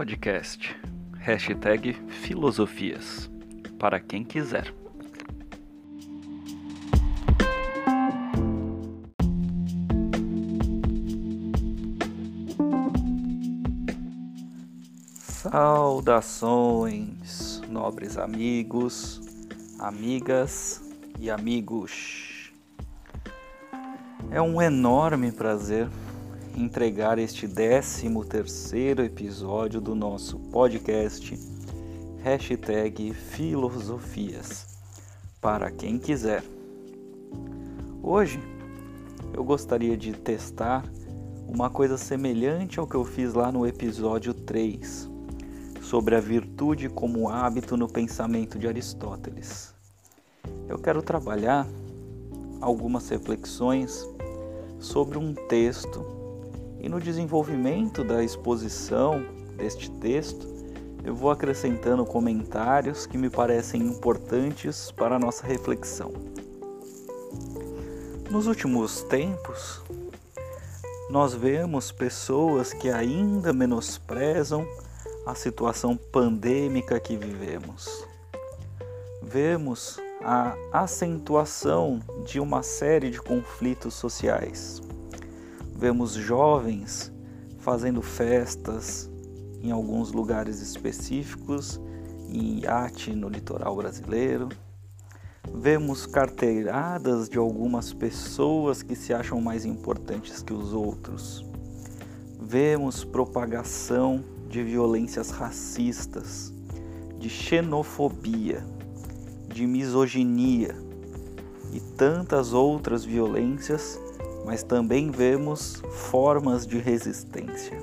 Podcast. Hashtag Filosofias. Para quem quiser. Saudações, nobres amigos, amigas e amigos. É um enorme prazer entregar este 13 terceiro episódio do nosso podcast Hashtag Filosofias para quem quiser. Hoje eu gostaria de testar uma coisa semelhante ao que eu fiz lá no episódio 3 sobre a virtude como hábito no pensamento de Aristóteles. Eu quero trabalhar algumas reflexões sobre um texto e no desenvolvimento da exposição deste texto, eu vou acrescentando comentários que me parecem importantes para a nossa reflexão. Nos últimos tempos, nós vemos pessoas que ainda menosprezam a situação pandêmica que vivemos. Vemos a acentuação de uma série de conflitos sociais Vemos jovens fazendo festas em alguns lugares específicos, em iate no litoral brasileiro. Vemos carteiradas de algumas pessoas que se acham mais importantes que os outros. Vemos propagação de violências racistas, de xenofobia, de misoginia e tantas outras violências mas também vemos formas de resistência.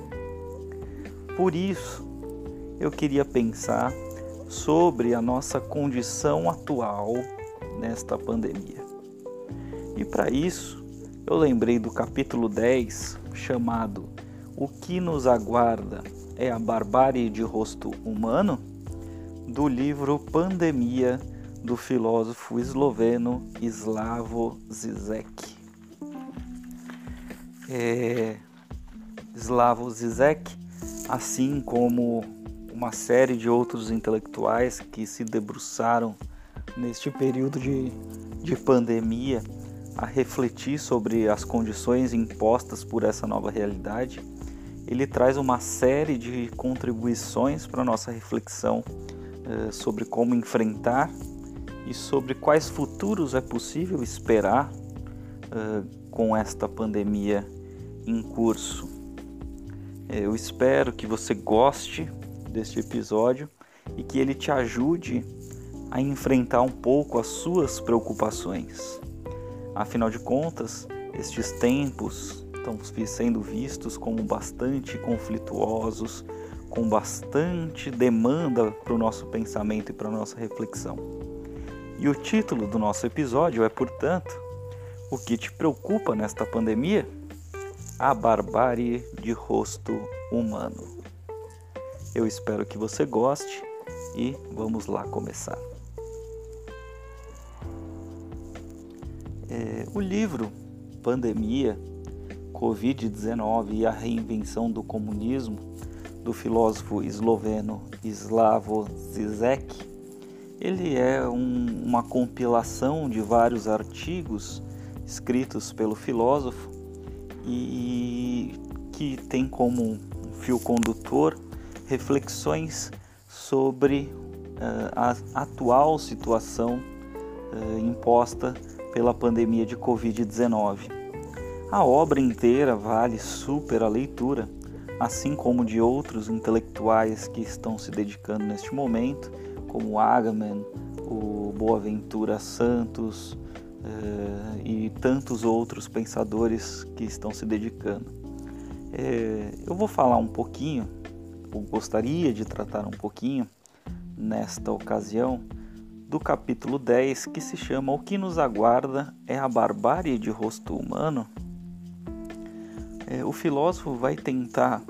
Por isso, eu queria pensar sobre a nossa condição atual nesta pandemia. E para isso, eu lembrei do capítulo 10, chamado O que nos aguarda é a barbárie de rosto humano, do livro Pandemia do filósofo esloveno Slavo Zizek é, Slavoj Zizek, assim como uma série de outros intelectuais que se debruçaram neste período de, de pandemia a refletir sobre as condições impostas por essa nova realidade, ele traz uma série de contribuições para a nossa reflexão eh, sobre como enfrentar e sobre quais futuros é possível esperar eh, com esta pandemia em curso. É, eu espero que você goste deste episódio e que ele te ajude a enfrentar um pouco as suas preocupações. Afinal de contas, estes tempos estão sendo vistos como bastante conflituosos, com bastante demanda para o nosso pensamento e para a nossa reflexão. E o título do nosso episódio é, portanto, O que te preocupa nesta pandemia? A barbárie de rosto humano. Eu espero que você goste e vamos lá começar. É, o livro Pandemia, Covid-19 e a Reinvenção do Comunismo, do filósofo esloveno Slavoj Zizek, ele é um, uma compilação de vários artigos escritos pelo filósofo e que tem como fio condutor reflexões sobre uh, a atual situação uh, imposta pela pandemia de Covid-19. A obra inteira vale super a leitura, assim como de outros intelectuais que estão se dedicando neste momento, como Agamben, o Boaventura Santos, uh, e tantos outros pensadores que estão se dedicando. É, eu vou falar um pouquinho, ou gostaria de tratar um pouquinho, nesta ocasião, do capítulo 10 que se chama O que nos aguarda é a barbárie de rosto humano. É, o filósofo vai tentar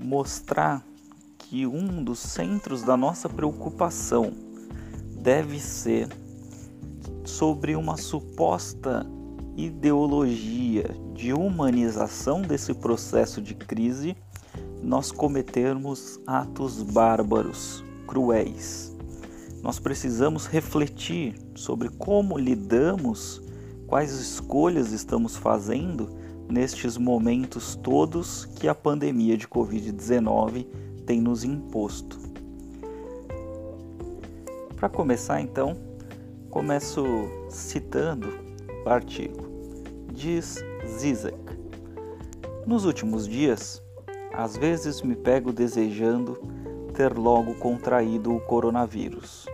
mostrar que um dos centros da nossa preocupação deve ser sobre uma suposta ideologia de humanização desse processo de crise nós cometermos atos bárbaros, cruéis. Nós precisamos refletir sobre como lidamos, quais escolhas estamos fazendo nestes momentos todos que a pandemia de Covid-19 tem nos imposto. Para começar, então, começo citando o artigo. Diz Zizek: Nos últimos dias, às vezes me pego desejando ter logo contraído o coronavírus.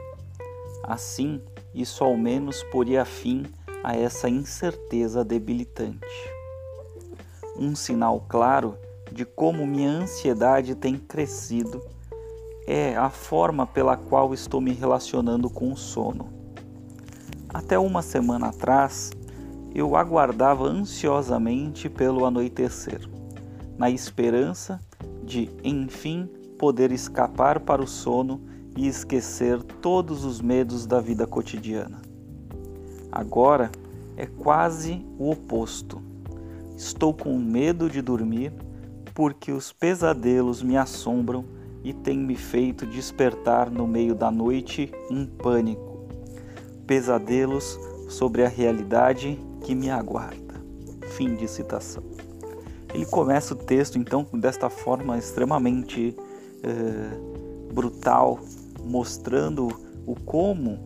Assim, isso ao menos poria fim a essa incerteza debilitante. Um sinal claro de como minha ansiedade tem crescido é a forma pela qual estou me relacionando com o sono. Até uma semana atrás, eu aguardava ansiosamente pelo anoitecer na esperança de, enfim, poder escapar para o sono e esquecer todos os medos da vida cotidiana. Agora é quase o oposto. Estou com medo de dormir porque os pesadelos me assombram e têm me feito despertar no meio da noite em pânico. Pesadelos sobre a realidade que me aguarda. Fim de citação. Ele começa o texto então desta forma extremamente uh, brutal, mostrando o como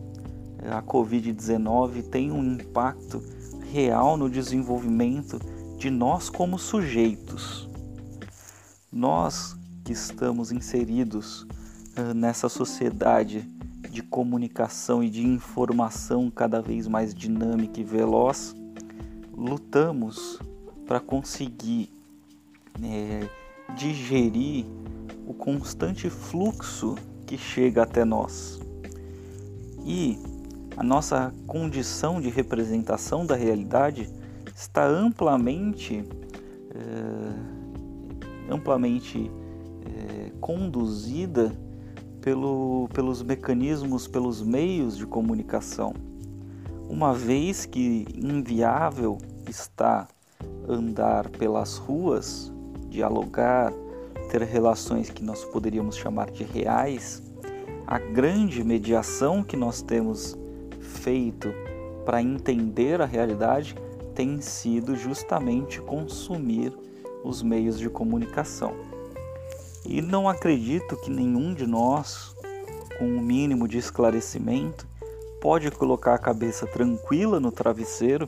eh, a Covid-19 tem um impacto real no desenvolvimento de nós como sujeitos. Nós que estamos inseridos uh, nessa sociedade de comunicação e de informação cada vez mais dinâmica e veloz, lutamos para conseguir é, digerir o constante fluxo que chega até nós. E a nossa condição de representação da realidade está amplamente, é, amplamente é, conduzida pelo, pelos mecanismos, pelos meios de comunicação. Uma vez que inviável está andar pelas ruas dialogar, ter relações que nós poderíamos chamar de reais, a grande mediação que nós temos feito para entender a realidade tem sido justamente consumir os meios de comunicação. E não acredito que nenhum de nós, com o um mínimo de esclarecimento, pode colocar a cabeça tranquila no travesseiro,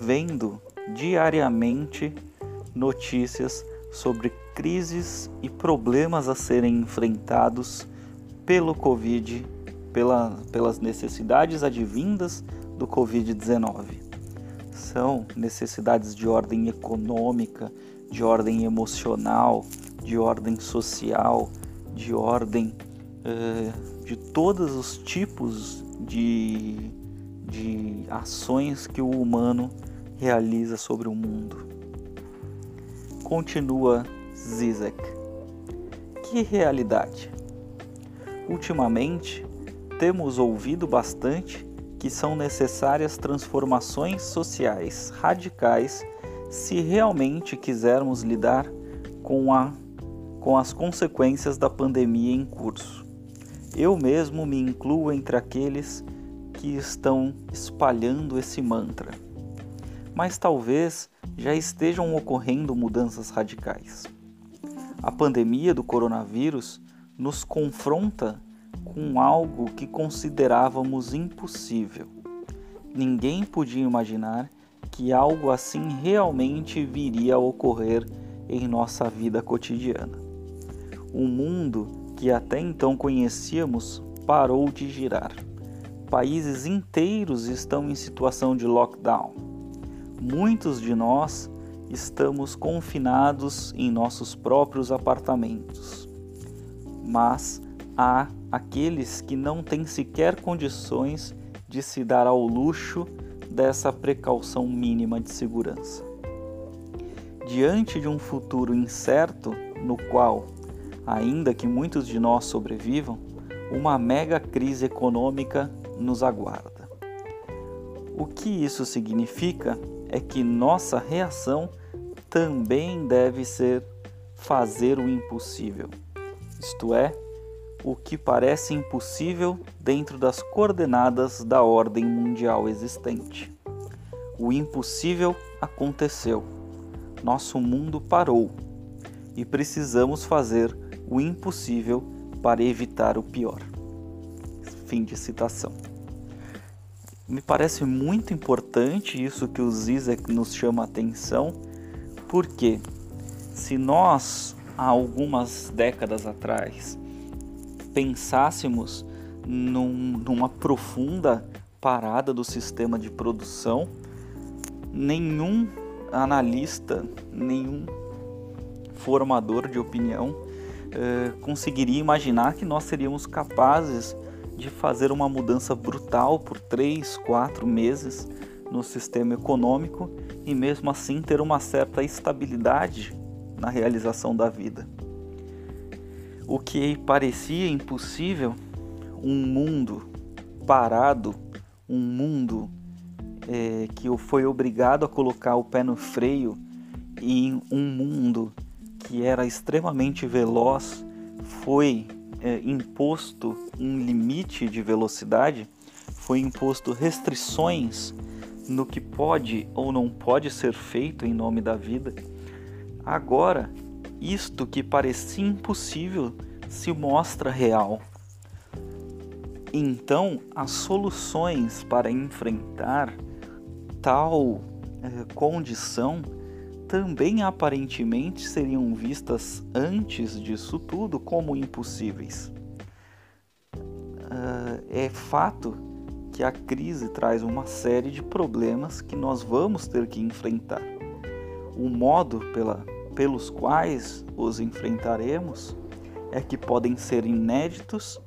vendo diariamente notícias sobre crises e problemas a serem enfrentados pelo Covid, pela, pelas necessidades advindas do Covid-19. São necessidades de ordem econômica, de ordem emocional, de ordem social, de ordem eh, de todos os tipos de, de ações que o humano realiza sobre o mundo. Continua Zizek. Que realidade! Ultimamente, temos ouvido bastante que são necessárias transformações sociais radicais se realmente quisermos lidar com, a, com as consequências da pandemia em curso. Eu mesmo me incluo entre aqueles que estão espalhando esse mantra. Mas talvez já estejam ocorrendo mudanças radicais. A pandemia do coronavírus nos confronta com algo que considerávamos impossível. Ninguém podia imaginar que algo assim realmente viria a ocorrer em nossa vida cotidiana. O mundo que até então conhecíamos parou de girar. Países inteiros estão em situação de lockdown muitos de nós estamos confinados em nossos próprios apartamentos. Mas há aqueles que não têm sequer condições de se dar ao luxo dessa precaução mínima de segurança. Diante de um futuro incerto, no qual, ainda que muitos de nós sobrevivam, uma mega crise econômica nos aguarda. O que isso significa é que nossa reação também deve ser fazer o impossível, isto é, o que parece impossível dentro das coordenadas da ordem mundial existente. O impossível aconteceu. Nosso mundo parou e precisamos fazer o impossível para evitar o pior. Fim de citação. Me parece muito importante isso que o Zizek nos chama a atenção, porque se nós, há algumas décadas atrás, pensássemos num, numa profunda parada do sistema de produção, nenhum analista, nenhum formador de opinião eh, conseguiria imaginar que nós seríamos capazes de fazer uma mudança brutal por três, quatro meses no sistema econômico e mesmo assim ter uma certa estabilidade na realização da vida. O que parecia impossível, um mundo parado, um mundo é, que foi obrigado a colocar o pé no freio em um mundo que era extremamente veloz, foi é, imposto um limite de velocidade, foi imposto restrições no que pode ou não pode ser feito em nome da vida. Agora isto que parecia impossível se mostra real. Então, as soluções para enfrentar tal eh, condição também aparentemente seriam vistas antes disso tudo como impossíveis. Uh, é fato que a crise traz uma série de problemas que nós vamos ter que enfrentar. O modo pela pelos quais os enfrentaremos é que podem ser inéditos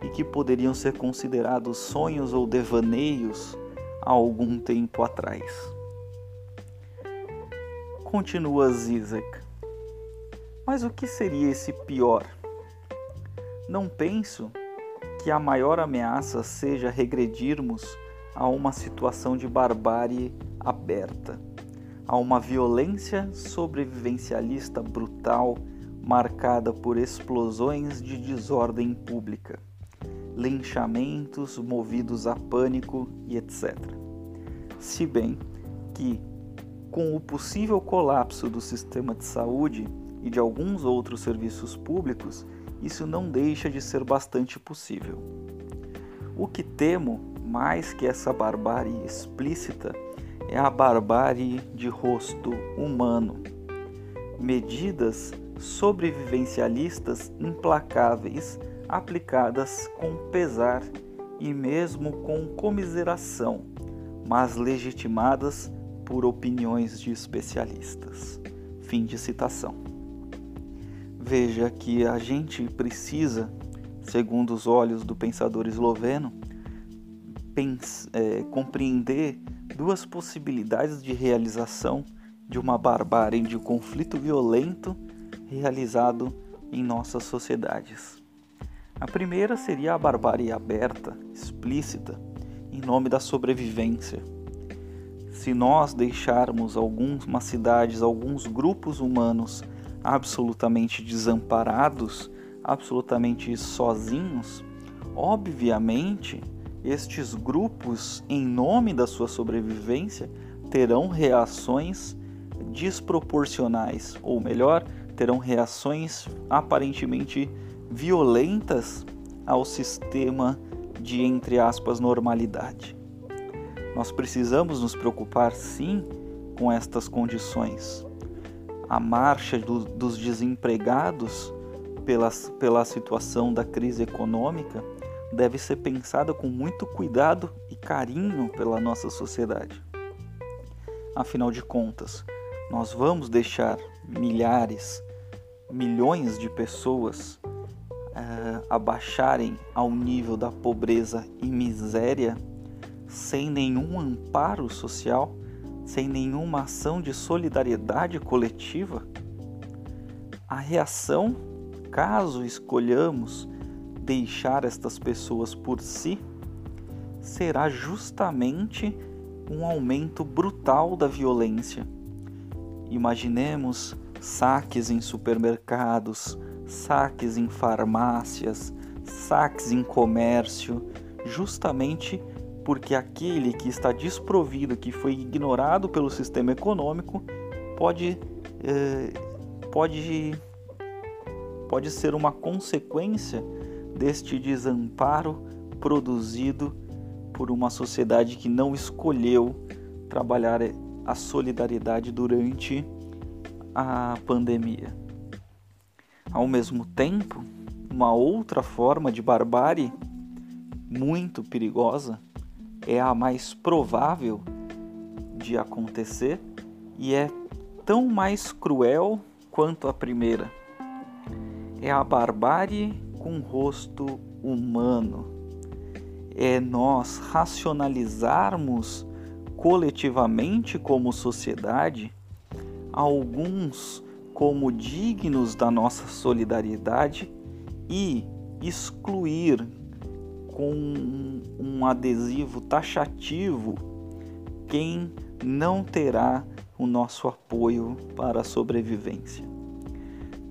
e que poderiam ser considerados sonhos ou devaneios há algum tempo atrás. Continua Zizek. Mas o que seria esse pior? Não penso que a maior ameaça seja regredirmos a uma situação de barbárie aberta a uma violência sobrevivencialista brutal marcada por explosões de desordem pública, linchamentos movidos a pânico e etc. Se bem que, com o possível colapso do sistema de saúde e de alguns outros serviços públicos, isso não deixa de ser bastante possível. O que temo mais que essa barbárie explícita é a barbárie de rosto humano. Medidas sobrevivencialistas implacáveis aplicadas com pesar e mesmo com comiseração, mas legitimadas por opiniões de especialistas. Fim de citação. Veja que a gente precisa, segundo os olhos do pensador esloveno, é, compreender duas possibilidades de realização de uma barbárie de um conflito violento realizado em nossas sociedades. A primeira seria a barbárie aberta, explícita, em nome da sobrevivência. Se nós deixarmos algumas cidades, alguns grupos humanos absolutamente desamparados, absolutamente sozinhos, obviamente estes grupos, em nome da sua sobrevivência, terão reações desproporcionais, ou melhor, terão reações aparentemente violentas ao sistema de, entre aspas, normalidade. Nós precisamos nos preocupar sim com estas condições. A marcha do, dos desempregados pela, pela situação da crise econômica deve ser pensada com muito cuidado e carinho pela nossa sociedade. Afinal de contas, nós vamos deixar milhares, milhões de pessoas uh, abaixarem ao nível da pobreza e miséria sem nenhum amparo social, sem nenhuma ação de solidariedade coletiva? A reação, caso escolhamos deixar estas pessoas por si será justamente um aumento brutal da violência. Imaginemos saques em supermercados, saques em farmácias, saques em comércio, justamente porque aquele que está desprovido, que foi ignorado pelo sistema econômico, pode, eh, pode, pode ser uma consequência deste desamparo produzido por uma sociedade que não escolheu trabalhar a solidariedade durante a pandemia. Ao mesmo tempo, uma outra forma de barbárie muito perigosa é a mais provável de acontecer e é tão mais cruel quanto a primeira. É a barbárie com rosto humano. É nós racionalizarmos coletivamente como sociedade alguns como dignos da nossa solidariedade e excluir com um adesivo taxativo quem não terá o nosso apoio para a sobrevivência.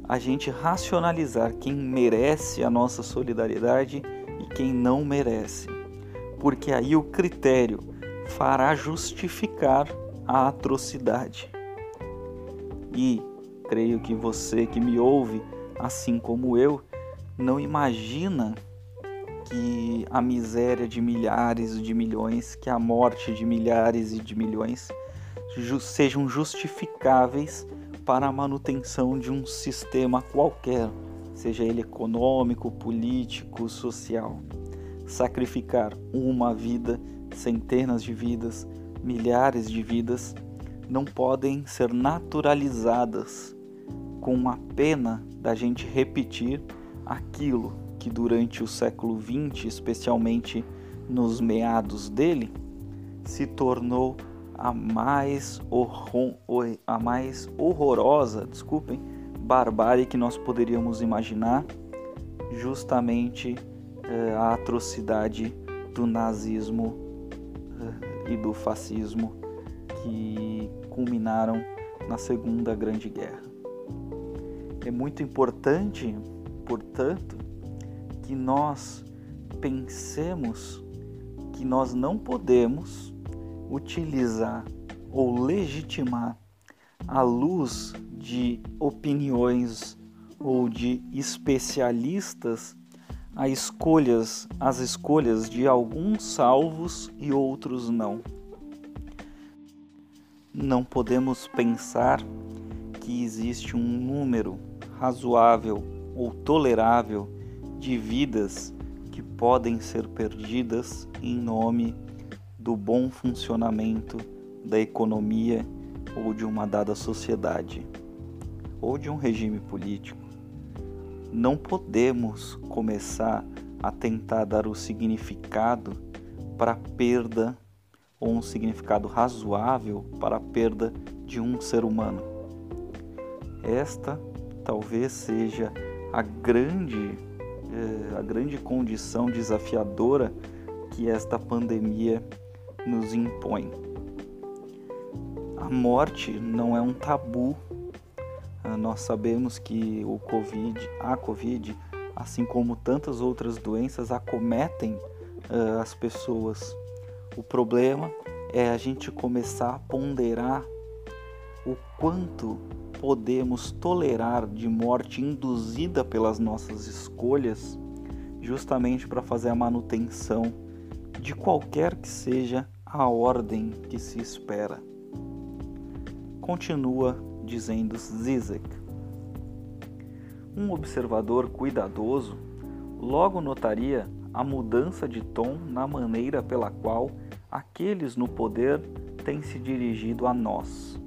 A gente racionalizar quem merece a nossa solidariedade e quem não merece, porque aí o critério fará justificar a atrocidade. E creio que você que me ouve, assim como eu, não imagina que a miséria de milhares de milhões, que a morte de milhares e de milhões sejam justificáveis para a manutenção de um sistema qualquer, seja ele econômico, político, social. Sacrificar uma vida, centenas de vidas, milhares de vidas não podem ser naturalizadas com a pena da gente repetir aquilo que durante o século XX, especialmente nos meados dele, se tornou a mais, horror, a mais horrorosa, desculpem, barbárie que nós poderíamos imaginar, justamente eh, a atrocidade do nazismo eh, e do fascismo que culminaram na Segunda Grande Guerra. É muito importante, portanto, que nós pensemos que nós não podemos utilizar ou legitimar a luz de opiniões ou de especialistas as escolhas, as escolhas de alguns salvos e outros não. Não podemos pensar que existe um número razoável ou tolerável de vidas que podem ser perdidas em nome do bom funcionamento da economia ou de uma dada sociedade ou de um regime político. Não podemos começar a tentar dar o significado para a perda ou um significado razoável para a perda de um ser humano. Esta talvez seja a grande é, a grande condição desafiadora que esta pandemia nos impõe. A morte não é um tabu. Ah, nós sabemos que o COVID, a Covid, assim como tantas outras doenças, acometem uh, as pessoas. O problema é a gente começar a ponderar o quanto podemos tolerar de morte induzida pelas nossas escolhas, justamente para fazer a manutenção de qualquer que seja a ordem que se espera. Continua dizendo Zizek. Um observador cuidadoso logo notaria a mudança de tom na maneira pela qual aqueles no poder têm se dirigido a nós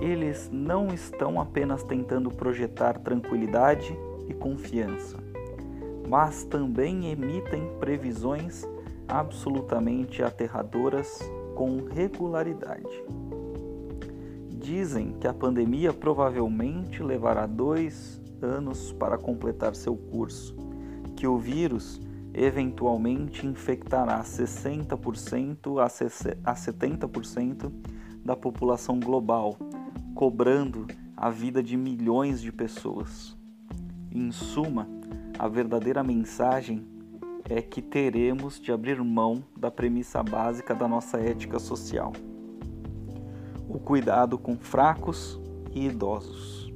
eles não estão apenas tentando projetar tranquilidade e confiança, mas também emitem previsões absolutamente aterradoras com regularidade. Dizem que a pandemia provavelmente levará dois anos para completar seu curso, que o vírus eventualmente infectará 60% a 70% da população global cobrando a vida de milhões de pessoas. Em suma, a verdadeira mensagem é que teremos de abrir mão da premissa básica da nossa ética social: o cuidado com fracos e idosos.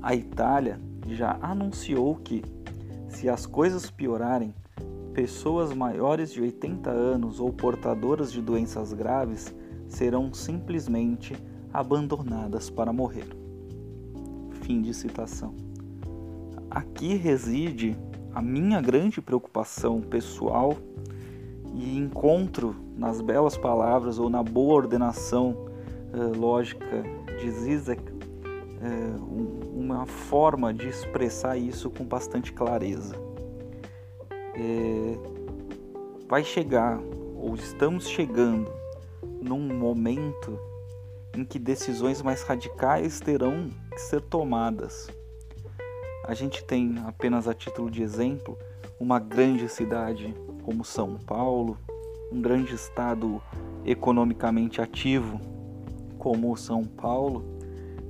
A Itália já anunciou que, se as coisas piorarem, pessoas maiores de 80 anos ou portadoras de doenças graves serão simplesmente abandonadas para morrer. Fim de citação. Aqui reside a minha grande preocupação pessoal e encontro nas belas palavras ou na boa ordenação uh, lógica de Zizek uh, um, uma forma de expressar isso com bastante clareza. É, vai chegar, ou estamos chegando, num momento em que decisões mais radicais terão que ser tomadas. A gente tem, apenas a título de exemplo, uma grande cidade como São Paulo, um grande estado economicamente ativo como São Paulo,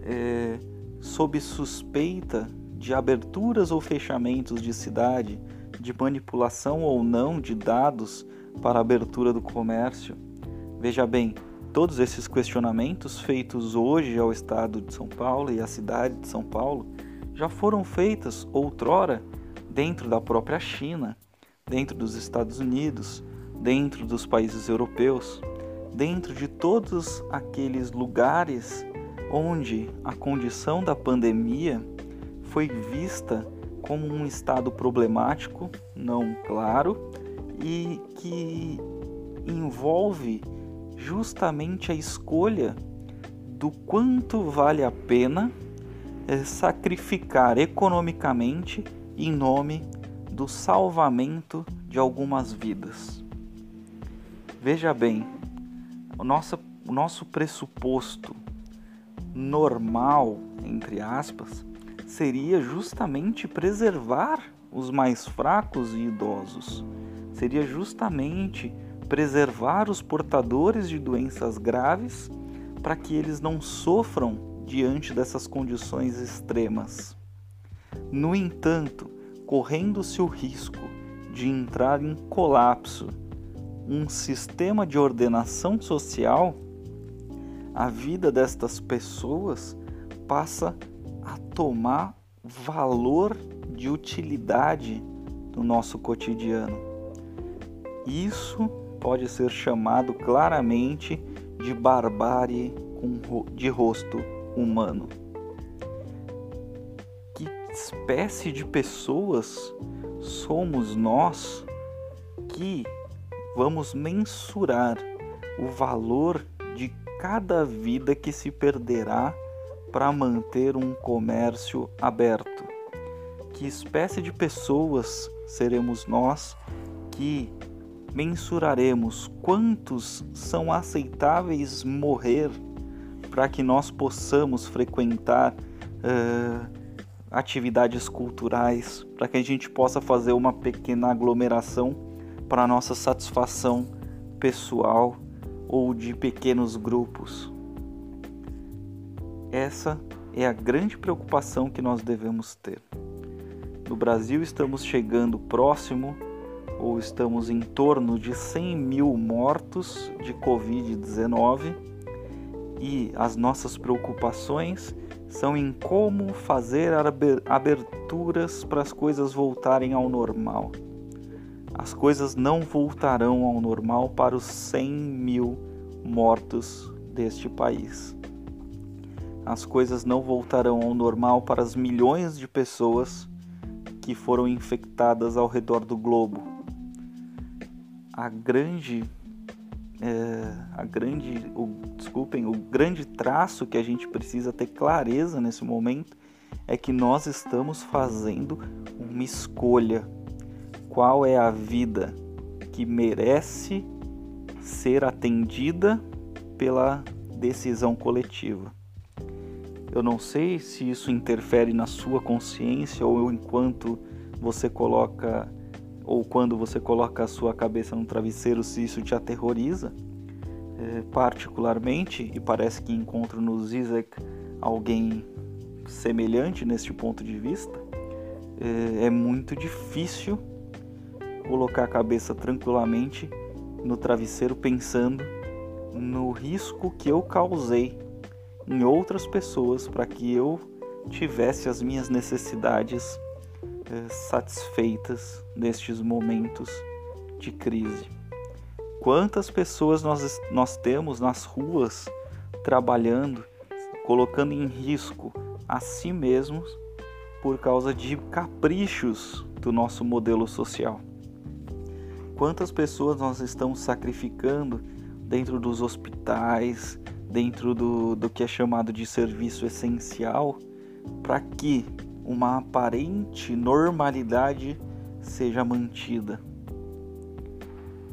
é, sob suspeita de aberturas ou fechamentos de cidade, de manipulação ou não de dados para abertura do comércio. Veja bem, todos esses questionamentos feitos hoje ao estado de São Paulo e à cidade de São Paulo já foram feitas outrora dentro da própria China, dentro dos Estados Unidos, dentro dos países europeus, dentro de todos aqueles lugares onde a condição da pandemia foi vista como um estado problemático, não claro, e que envolve justamente a escolha do quanto vale a pena eh, sacrificar economicamente em nome do salvamento de algumas vidas. Veja bem, o nosso, o nosso pressuposto normal, entre aspas, seria justamente preservar os mais fracos e idosos. Seria justamente preservar os portadores de doenças graves para que eles não sofram diante dessas condições extremas. No entanto, correndo-se o risco de entrar em colapso um sistema de ordenação social, a vida destas pessoas passa a tomar valor de utilidade no nosso cotidiano. Isso pode ser chamado claramente de barbárie de rosto humano. Que espécie de pessoas somos nós que vamos mensurar o valor de cada vida que se perderá para manter um comércio aberto? Que espécie de pessoas seremos nós que mensuraremos quantos são aceitáveis morrer para que nós possamos frequentar uh, atividades culturais, para que a gente possa fazer uma pequena aglomeração para nossa satisfação pessoal ou de pequenos grupos. Essa é a grande preocupação que nós devemos ter. No Brasil, estamos chegando próximo ou estamos em torno de 100 mil mortos de Covid-19 e as nossas preocupações são em como fazer aberturas para as coisas voltarem ao normal. As coisas não voltarão ao normal para os 100 mil mortos deste país as coisas não voltarão ao normal para as milhões de pessoas que foram infectadas ao redor do globo. A grande, é, a grande, o, desculpem, o grande traço que a gente precisa ter clareza nesse momento é que nós estamos fazendo uma escolha. Qual é a vida que merece ser atendida pela decisão coletiva? Eu não sei se isso interfere na sua consciência ou enquanto você coloca ou quando você coloca a sua cabeça no travesseiro, se isso te aterroriza. É, particularmente, e parece que encontro no Zizek alguém semelhante neste ponto de vista, é, é muito difícil colocar a cabeça tranquilamente no travesseiro pensando no risco que eu causei em outras pessoas para que eu tivesse as minhas necessidades satisfeitas nestes momentos de crise. Quantas pessoas nós, nós temos nas ruas trabalhando, colocando em risco a si mesmos por causa de caprichos do nosso modelo social? Quantas pessoas nós estamos sacrificando dentro dos hospitais, dentro do, do que é chamado de serviço essencial, para que uma aparente normalidade seja mantida.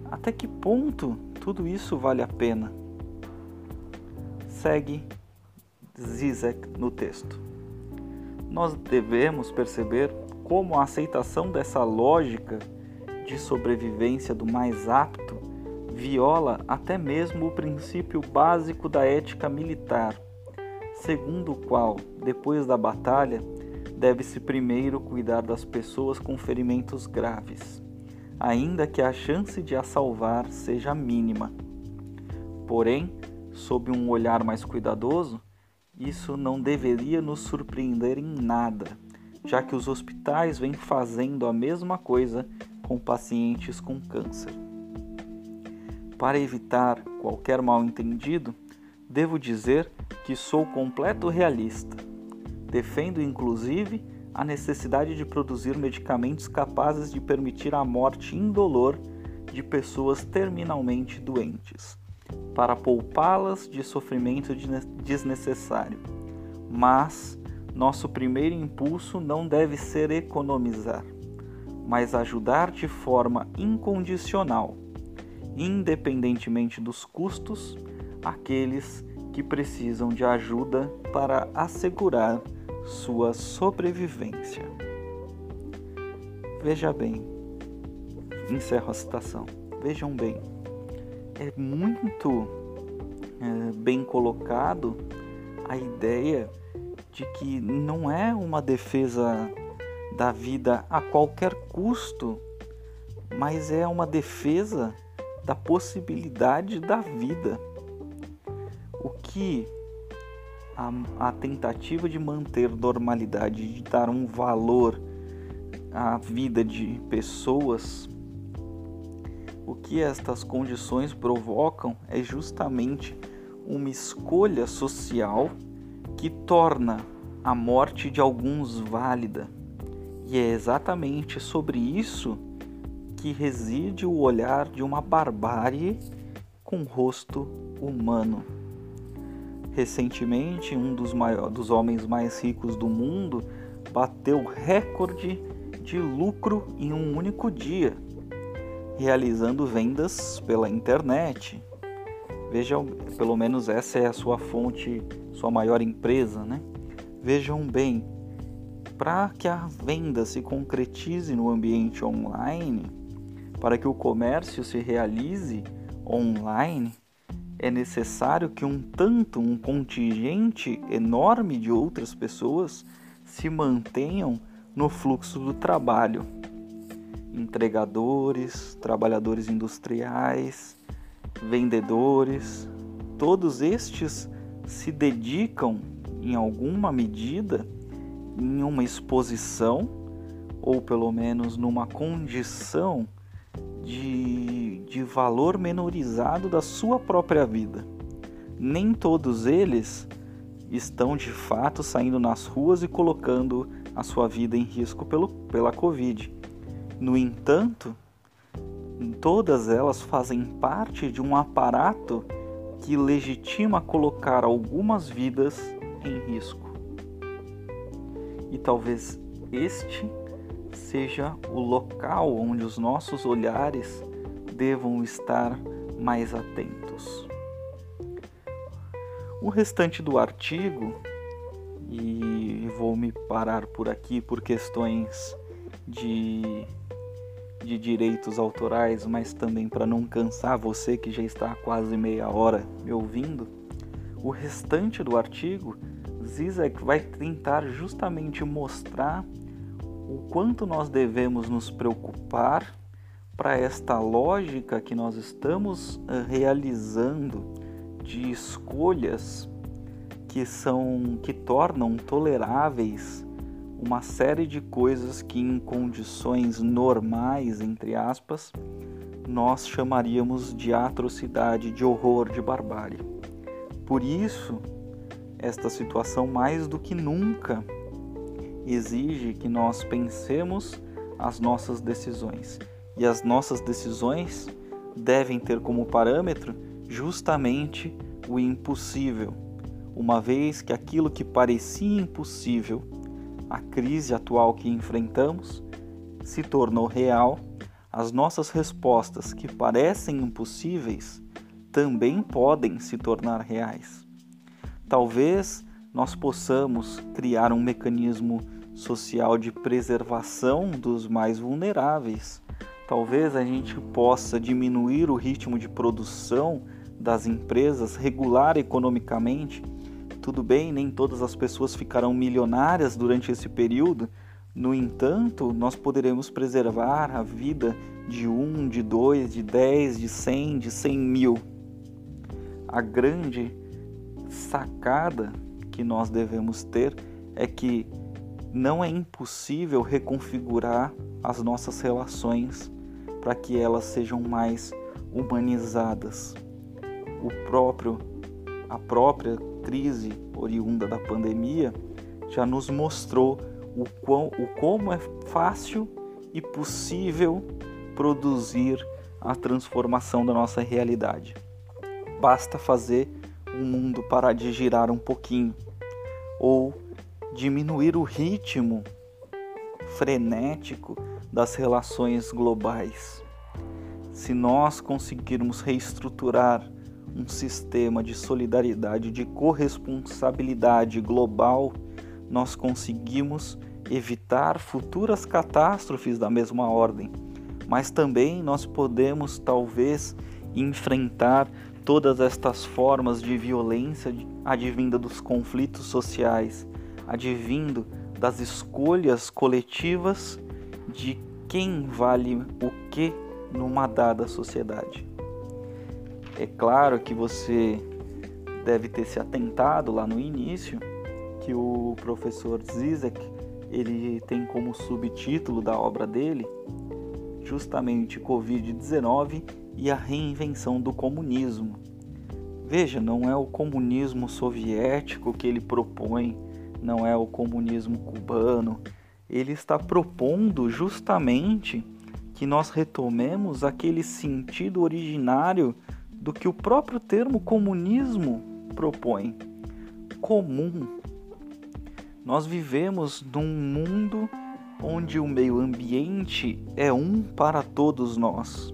Até que ponto tudo isso vale a pena? Segue Zizek no texto. Nós devemos perceber como a aceitação dessa lógica de sobrevivência do mais apto viola até mesmo o princípio básico da ética militar, segundo o qual, depois da batalha, deve-se primeiro cuidar das pessoas com ferimentos graves, ainda que a chance de as salvar seja mínima. Porém, sob um olhar mais cuidadoso, isso não deveria nos surpreender em nada, já que os hospitais vêm fazendo a mesma coisa com pacientes com câncer. Para evitar qualquer mal-entendido, devo dizer que sou completo realista Defendo inclusive a necessidade de produzir medicamentos capazes de permitir a morte indolor de pessoas terminalmente doentes, para poupá-las de sofrimento desnecessário. Mas nosso primeiro impulso não deve ser economizar, mas ajudar de forma incondicional, independentemente dos custos, aqueles que precisam de ajuda para assegurar sua sobrevivência. Veja bem, encerro a citação. Vejam bem, é muito é, bem colocado a ideia de que não é uma defesa da vida a qualquer custo, mas é uma defesa da possibilidade da vida. O que a, a tentativa de manter normalidade, de dar um valor à vida de pessoas, o que estas condições provocam é justamente uma escolha social que torna a morte de alguns válida. E é exatamente sobre isso que reside o olhar de uma barbárie com rosto humano. Recentemente, um dos, maiores, dos homens mais ricos do mundo bateu recorde de lucro em um único dia, realizando vendas pela internet. Vejam, pelo menos essa é a sua fonte, sua maior empresa, né? Vejam bem, para que a venda se concretize no ambiente online, para que o comércio se realize online, é necessário que um tanto, um contingente enorme de outras pessoas se mantenham no fluxo do trabalho. Entregadores, trabalhadores industriais, vendedores, todos estes se dedicam em alguma medida em uma exposição ou pelo menos numa condição de, de valor menorizado da sua própria vida. Nem todos eles estão de fato saindo nas ruas e colocando a sua vida em risco pelo, pela Covid. No entanto, todas elas fazem parte de um aparato que legitima colocar algumas vidas em risco. E talvez este seja o local onde os nossos olhares devam estar mais atentos. O restante do artigo, e vou me parar por aqui por questões de, de direitos autorais, mas também para não cansar você que já está há quase meia hora me ouvindo. O restante do artigo, Zizek vai tentar justamente mostrar o quanto nós devemos nos preocupar para esta lógica que nós estamos eh, realizando de escolhas que são que tornam toleráveis uma série de coisas que em condições normais, entre aspas, nós chamaríamos de atrocidade, de horror, de barbárie. Por isso, esta situação mais do que nunca exige que nós pensemos as nossas decisões. E as nossas decisões devem ter como parâmetro justamente o impossível, uma vez que aquilo que parecia impossível, a crise atual que enfrentamos, se tornou real, as nossas respostas que parecem impossíveis também podem se tornar reais. Talvez nós possamos criar um mecanismo social de preservação dos mais vulneráveis. Talvez a gente possa diminuir o ritmo de produção das empresas, regular economicamente. Tudo bem, nem todas as pessoas ficarão milionárias durante esse período, no entanto, nós poderemos preservar a vida de um, de dois, de dez, de cem, de cem mil. A grande sacada que nós devemos ter é que não é impossível reconfigurar as nossas relações para que elas sejam mais humanizadas. O próprio a própria crise oriunda da pandemia já nos mostrou o, quão, o como é fácil e possível produzir a transformação da nossa realidade. Basta fazer o mundo parar de girar um pouquinho ou diminuir o ritmo frenético das relações globais. Se nós conseguirmos reestruturar um sistema de solidariedade, de corresponsabilidade global, nós conseguimos evitar futuras catástrofes da mesma ordem. Mas também nós podemos, talvez, enfrentar todas estas formas de violência advinda dos conflitos sociais, advindo das escolhas coletivas de quem vale o que numa dada sociedade. É claro que você deve ter se atentado lá no início que o professor Zizek ele tem como subtítulo da obra dele justamente Covid-19 e a reinvenção do comunismo. Veja, não é o comunismo soviético que ele propõe não é o comunismo cubano. Ele está propondo justamente que nós retomemos aquele sentido originário do que o próprio termo comunismo propõe comum. Nós vivemos num mundo onde o meio ambiente é um para todos nós.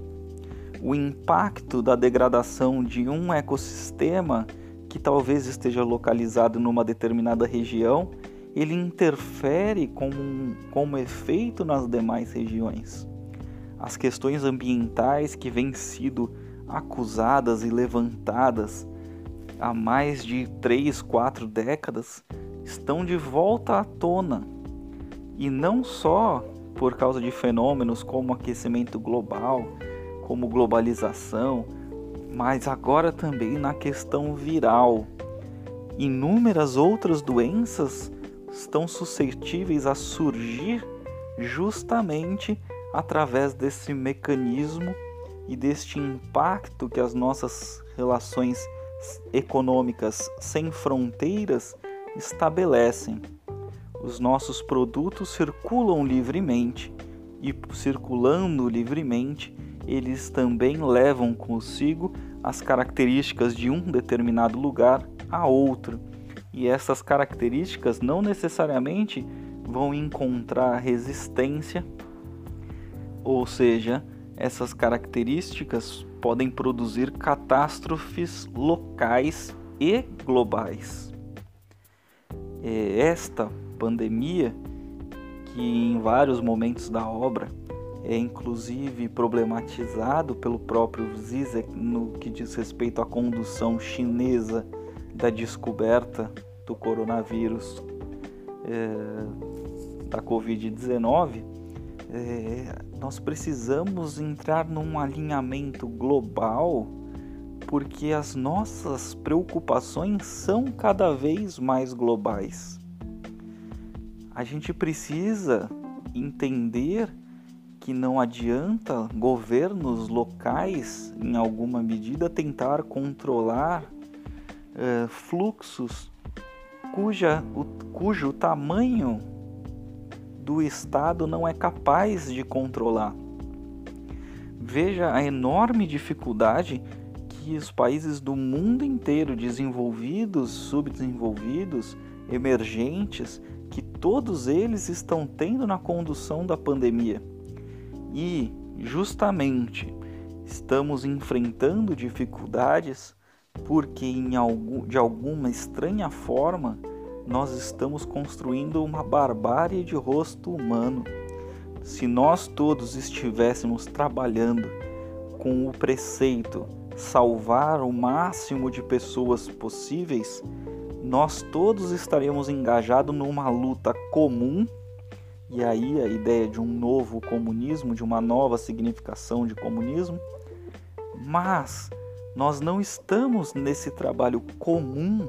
O impacto da degradação de um ecossistema que talvez esteja localizado numa determinada região, ele interfere como, como efeito nas demais regiões. As questões ambientais que vêm sido acusadas e levantadas há mais de três, quatro décadas estão de volta à tona. E não só por causa de fenômenos como aquecimento global, como globalização, mas agora também na questão viral. Inúmeras outras doenças estão suscetíveis a surgir justamente através desse mecanismo e deste impacto que as nossas relações econômicas sem fronteiras estabelecem. Os nossos produtos circulam livremente e, circulando livremente, eles também levam consigo as características de um determinado lugar a outro. E essas características não necessariamente vão encontrar resistência, ou seja, essas características podem produzir catástrofes locais e globais. É esta pandemia, que em vários momentos da obra é inclusive problematizado pelo próprio Zizek no que diz respeito à condução chinesa da descoberta do coronavírus é, da Covid-19, é, nós precisamos entrar num alinhamento global porque as nossas preocupações são cada vez mais globais. A gente precisa entender que não adianta governos locais, em alguma medida, tentar controlar uh, fluxos cuja, o, cujo tamanho do Estado não é capaz de controlar. Veja a enorme dificuldade que os países do mundo inteiro, desenvolvidos, subdesenvolvidos, emergentes, que todos eles estão tendo na condução da pandemia. E, justamente, estamos enfrentando dificuldades porque, algum, de alguma estranha forma, nós estamos construindo uma barbárie de rosto humano. Se nós todos estivéssemos trabalhando com o preceito salvar o máximo de pessoas possíveis, nós todos estaríamos engajados numa luta comum e aí a ideia de um novo comunismo, de uma nova significação de comunismo, mas nós não estamos nesse trabalho comum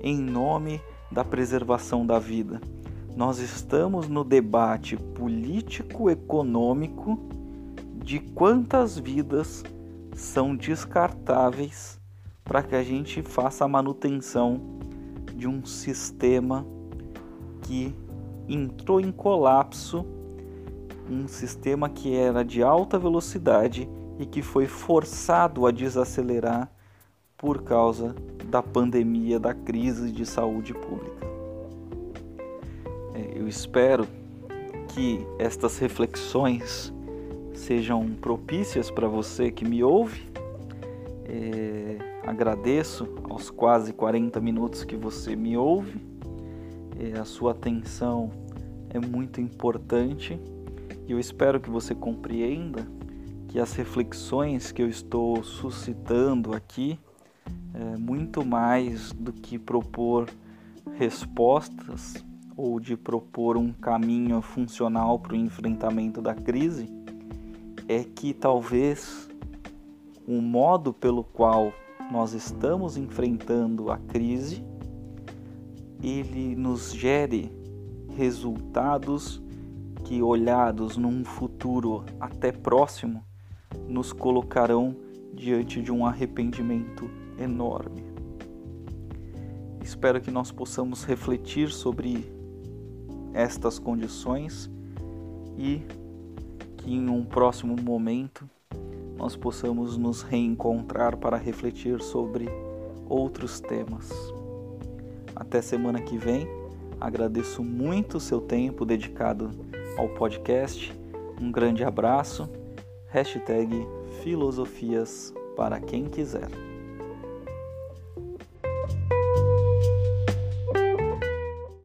em nome da preservação da vida. Nós estamos no debate político-econômico de quantas vidas são descartáveis para que a gente faça a manutenção de um sistema que entrou em colapso, um sistema que era de alta velocidade e que foi forçado a desacelerar por causa da pandemia, da crise de saúde pública. É, eu espero que estas reflexões sejam propícias para você que me ouve. É, agradeço aos quase 40 minutos que você me ouve. É, a sua atenção é muito importante e eu espero que você compreenda que as reflexões que eu estou suscitando aqui é muito mais do que propor respostas ou de propor um caminho funcional para o enfrentamento da crise, é que talvez o modo pelo qual nós estamos enfrentando a crise ele nos gere resultados que olhados num futuro até próximo nos colocarão diante de um arrependimento enorme. Espero que nós possamos refletir sobre estas condições e que em um próximo momento nós possamos nos reencontrar para refletir sobre outros temas. Até semana que vem. Agradeço muito o seu tempo dedicado ao podcast. Um grande abraço. Hashtag Filosofias para quem quiser.